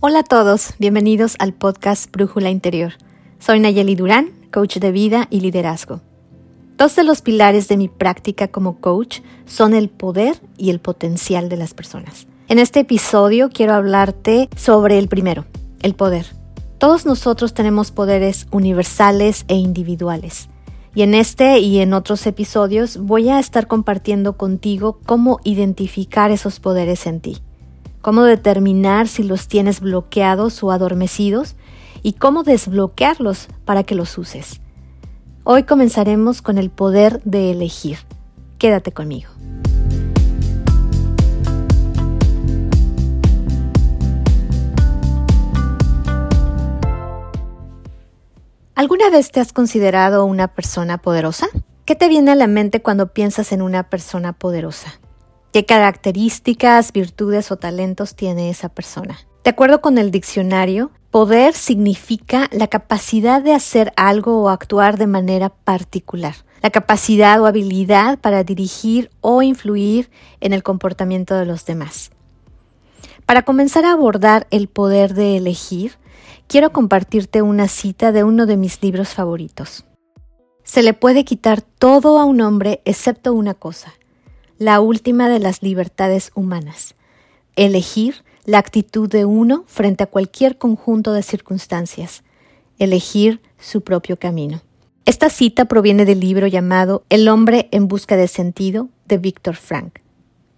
Hola a todos, bienvenidos al podcast Brújula Interior. Soy Nayeli Durán, coach de vida y liderazgo. Dos de los pilares de mi práctica como coach son el poder y el potencial de las personas. En este episodio quiero hablarte sobre el primero, el poder. Todos nosotros tenemos poderes universales e individuales. Y en este y en otros episodios voy a estar compartiendo contigo cómo identificar esos poderes en ti cómo determinar si los tienes bloqueados o adormecidos y cómo desbloquearlos para que los uses. Hoy comenzaremos con el poder de elegir. Quédate conmigo. ¿Alguna vez te has considerado una persona poderosa? ¿Qué te viene a la mente cuando piensas en una persona poderosa? ¿Qué características, virtudes o talentos tiene esa persona? De acuerdo con el diccionario, poder significa la capacidad de hacer algo o actuar de manera particular, la capacidad o habilidad para dirigir o influir en el comportamiento de los demás. Para comenzar a abordar el poder de elegir, quiero compartirte una cita de uno de mis libros favoritos. Se le puede quitar todo a un hombre excepto una cosa, la última de las libertades humanas, elegir la actitud de uno frente a cualquier conjunto de circunstancias, elegir su propio camino. Esta cita proviene del libro llamado El hombre en busca de sentido de Víctor Frank.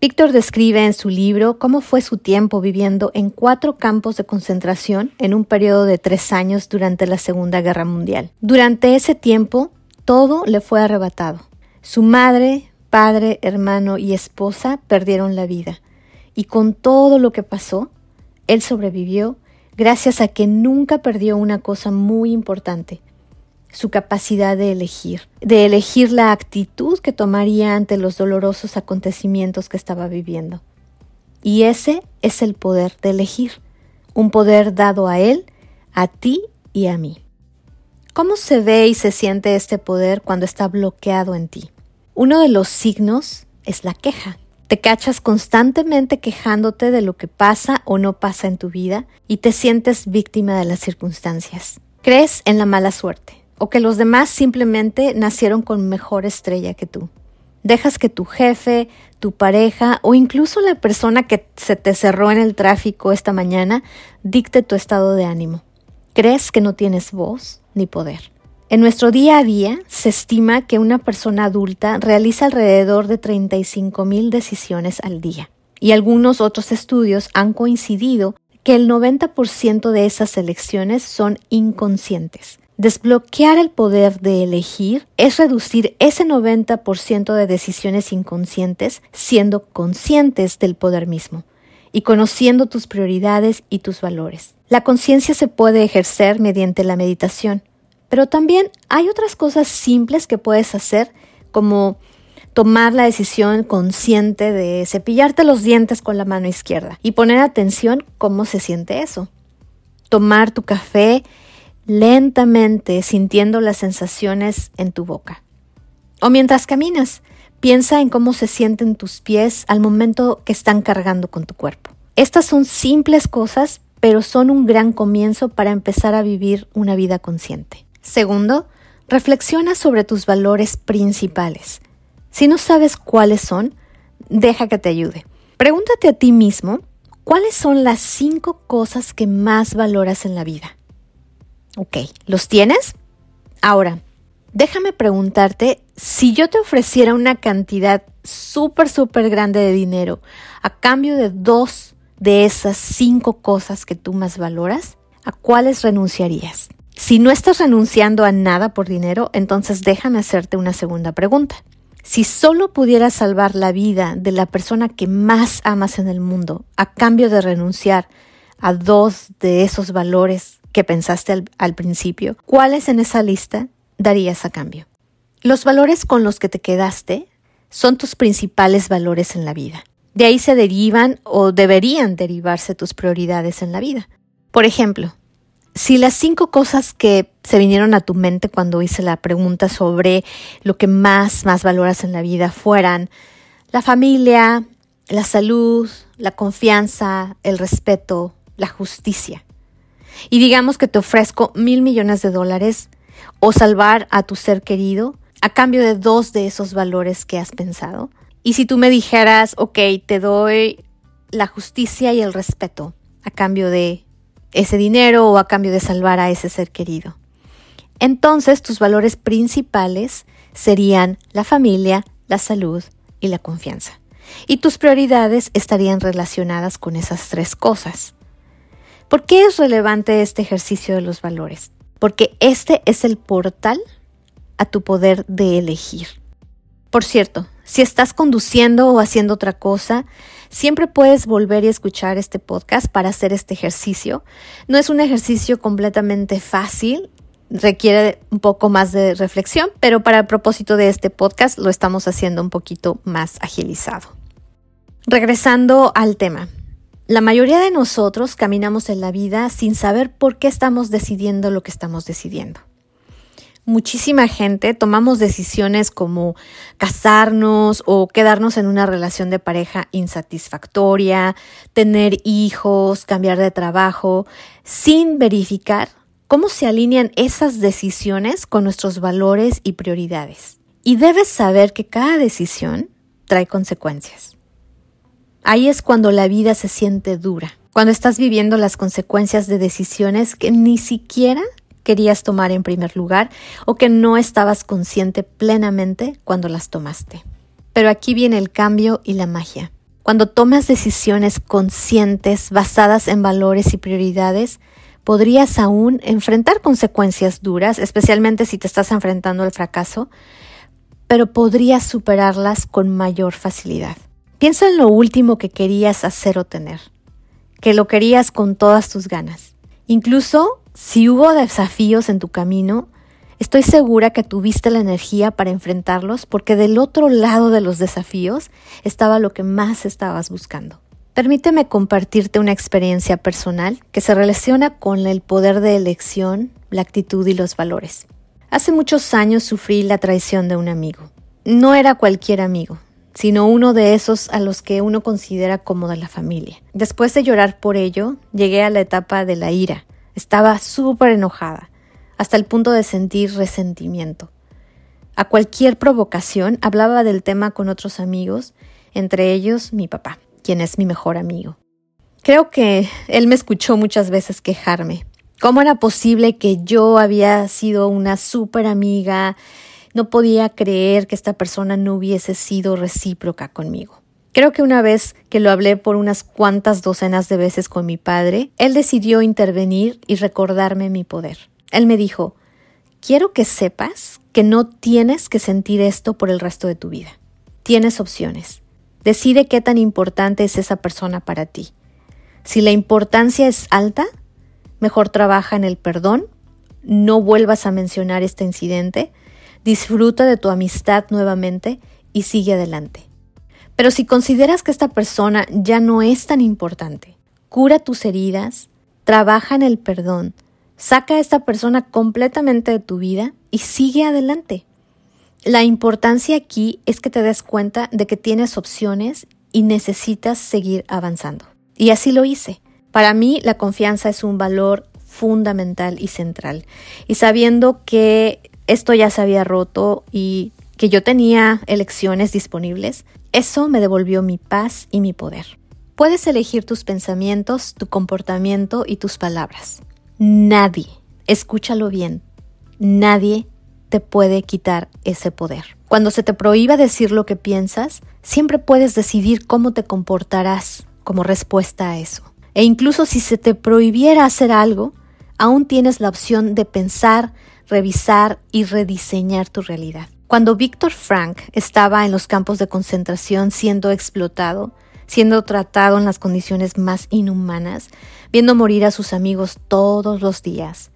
Víctor describe en su libro cómo fue su tiempo viviendo en cuatro campos de concentración en un periodo de tres años durante la Segunda Guerra Mundial. Durante ese tiempo, todo le fue arrebatado. Su madre, padre, hermano y esposa perdieron la vida. Y con todo lo que pasó, él sobrevivió gracias a que nunca perdió una cosa muy importante, su capacidad de elegir, de elegir la actitud que tomaría ante los dolorosos acontecimientos que estaba viviendo. Y ese es el poder de elegir, un poder dado a él, a ti y a mí. ¿Cómo se ve y se siente este poder cuando está bloqueado en ti? Uno de los signos es la queja. Te cachas constantemente quejándote de lo que pasa o no pasa en tu vida y te sientes víctima de las circunstancias. Crees en la mala suerte o que los demás simplemente nacieron con mejor estrella que tú. Dejas que tu jefe, tu pareja o incluso la persona que se te cerró en el tráfico esta mañana dicte tu estado de ánimo. Crees que no tienes voz ni poder. En nuestro día a día se estima que una persona adulta realiza alrededor de 35 mil decisiones al día y algunos otros estudios han coincidido que el 90% de esas elecciones son inconscientes. Desbloquear el poder de elegir es reducir ese 90% de decisiones inconscientes siendo conscientes del poder mismo y conociendo tus prioridades y tus valores. La conciencia se puede ejercer mediante la meditación, pero también hay otras cosas simples que puedes hacer, como tomar la decisión consciente de cepillarte los dientes con la mano izquierda y poner atención cómo se siente eso. Tomar tu café lentamente sintiendo las sensaciones en tu boca. O mientras caminas, piensa en cómo se sienten tus pies al momento que están cargando con tu cuerpo. Estas son simples cosas, pero son un gran comienzo para empezar a vivir una vida consciente. Segundo, reflexiona sobre tus valores principales. Si no sabes cuáles son, deja que te ayude. Pregúntate a ti mismo cuáles son las cinco cosas que más valoras en la vida. Ok, ¿los tienes? Ahora, déjame preguntarte, si yo te ofreciera una cantidad súper, súper grande de dinero a cambio de dos de esas cinco cosas que tú más valoras, ¿a cuáles renunciarías? Si no estás renunciando a nada por dinero, entonces déjame hacerte una segunda pregunta. Si solo pudieras salvar la vida de la persona que más amas en el mundo a cambio de renunciar a dos de esos valores que pensaste al, principio, ¿cuáles en esa lista darías a cambio? Los valores con los que te quedaste son tus principales valores en la vida. De ahí se derivan o deberían derivarse tus prioridades en la vida. Por ejemplo, Si las cinco cosas que se vinieron a tu mente cuando hice la pregunta sobre lo que más, más valoras en la vida fueran la familia, la salud, la confianza, el respeto, la justicia. Y digamos que te ofrezco mil millones de dólares o salvar a tu ser querido a cambio de dos de esos valores que has pensado. Y si tú me dijeras, ok, te doy la justicia y el respeto a cambio de ese dinero o a cambio de salvar a ese ser querido. Entonces tus valores principales serían la familia, la salud y la confianza. Y tus prioridades estarían relacionadas con esas tres cosas. ¿Por qué es relevante este ejercicio de los valores? Porque este es el portal a tu poder de elegir. Por cierto, si estás conduciendo o haciendo otra cosa, siempre puedes volver y escuchar este podcast para hacer este ejercicio. No es un ejercicio completamente fácil, requiere un poco más de reflexión, pero para el propósito de este podcast lo estamos haciendo un poquito más agilizado. Regresando al tema. La mayoría de nosotros caminamos en la vida sin saber por qué estamos decidiendo lo que estamos decidiendo muchísima gente tomamos decisiones como casarnos o quedarnos en una relación de pareja insatisfactoria, tener hijos, cambiar de trabajo, sin verificar cómo se alinean esas decisiones con nuestros valores y prioridades. Y debes saber que cada decisión trae consecuencias. Ahí es cuando la vida se siente dura, cuando estás viviendo las consecuencias de decisiones que ni siquiera querías tomar en primer lugar o que no estabas consciente plenamente cuando las tomaste. Pero aquí viene el cambio y la magia. Cuando tomas decisiones conscientes basadas en valores y prioridades, podrías aún enfrentar consecuencias duras, especialmente si te estás enfrentando al fracaso, pero podrías superarlas con mayor facilidad. Piensa en lo último que querías hacer o tener, que lo querías con todas tus ganas. Incluso si hubo desafíos en tu camino, estoy segura que tuviste la energía para enfrentarlos porque del otro lado de los desafíos estaba lo que más estabas buscando. Permíteme compartirte una experiencia personal que se relaciona con el poder de elección, la actitud y los valores. Hace muchos años sufrí la traición de un amigo. No era cualquier amigo, sino uno de esos a los que uno considera como de la familia. Después de llorar por ello, llegué a la etapa de la ira, estaba súper enojada, hasta el punto de sentir resentimiento. A cualquier provocación hablaba del tema con otros amigos, entre ellos mi papá, quien es mi mejor amigo. Creo que él me escuchó muchas veces quejarme. ¿Cómo era posible que yo había sido una súper amiga? No podía creer que esta persona no hubiese sido recíproca conmigo. Creo que una vez que lo hablé por unas cuantas docenas de veces con mi padre, él decidió intervenir y recordarme mi poder. Él me dijo, quiero que sepas que no tienes que sentir esto por el resto de tu vida. Tienes opciones. Decide qué tan importante es esa persona para ti. Si la importancia es alta, mejor trabaja en el perdón, no vuelvas a mencionar este incidente, disfruta de tu amistad nuevamente y sigue adelante. Pero si consideras que esta persona ya no es tan importante, cura tus heridas, trabaja en el perdón, saca a esta persona completamente de tu vida y sigue adelante. La importancia aquí es que te des cuenta de que tienes opciones y necesitas seguir avanzando. Y así lo hice. Para mí la confianza es un valor fundamental y central. Y sabiendo que esto ya se había roto y que yo tenía elecciones disponibles, eso me devolvió mi paz y mi poder. Puedes elegir tus pensamientos, tu comportamiento y tus palabras. Nadie, escúchalo bien, nadie te puede quitar ese poder. Cuando se te prohíba decir lo que piensas, siempre puedes decidir cómo te comportarás como respuesta a eso. E incluso si se te prohibiera hacer algo, aún tienes la opción de pensar, revisar y rediseñar tu realidad. Cuando Víctor Frank estaba en los campos de concentración siendo explotado, siendo tratado en las condiciones más inhumanas, viendo morir a sus amigos todos los días,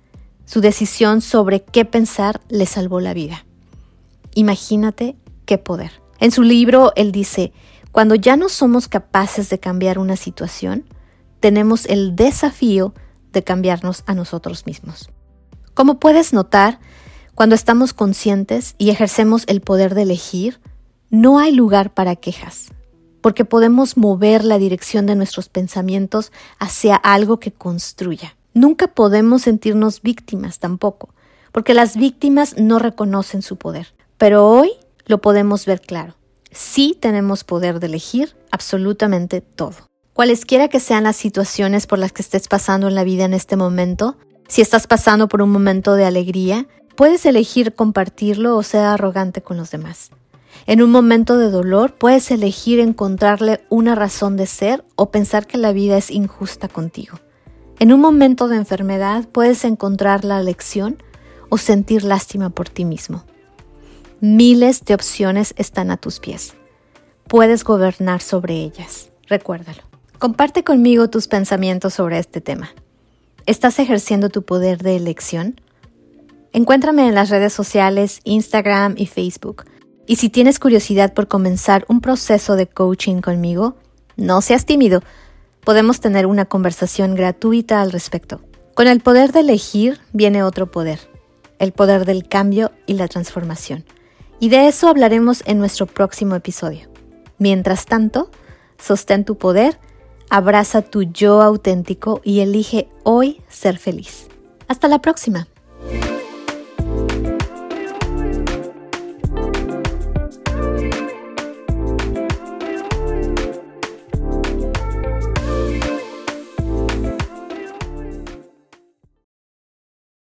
su decisión sobre qué pensar le salvó la vida. Imagínate qué poder. En su libro, él dice, cuando ya no somos capaces de cambiar una situación, tenemos el desafío de cambiarnos a nosotros mismos. Como puedes notar, cuando estamos conscientes y ejercemos el poder de elegir, no hay lugar para quejas, porque podemos mover la dirección de nuestros pensamientos hacia algo que construya. Nunca podemos sentirnos víctimas tampoco, porque las víctimas no reconocen su poder. Pero hoy lo podemos ver claro. Sí tenemos poder de elegir absolutamente todo. Cualesquiera que sean las situaciones por las que estés pasando en la vida en este momento, si estás pasando por un momento de alegría, puedes elegir compartirlo o ser arrogante con los demás. En un momento de dolor, puedes elegir encontrarle una razón de ser o pensar que la vida es injusta contigo. En un momento de enfermedad, puedes encontrar la lección o sentir lástima por ti mismo. Miles de opciones están a tus pies. Puedes gobernar sobre ellas. Recuérdalo. Comparte conmigo tus pensamientos sobre este tema. ¿Estás ejerciendo tu poder de elección? Encuéntrame en las redes sociales, Instagram y Facebook. Y si tienes curiosidad por comenzar un proceso de coaching conmigo, no seas tímido. Podemos tener una conversación gratuita al respecto. Con el poder de elegir viene otro poder, el poder del cambio y la transformación. Y de eso hablaremos en nuestro próximo episodio. Mientras tanto, sostén tu poder, abraza tu yo auténtico y elige hoy ser feliz. Hasta la próxima.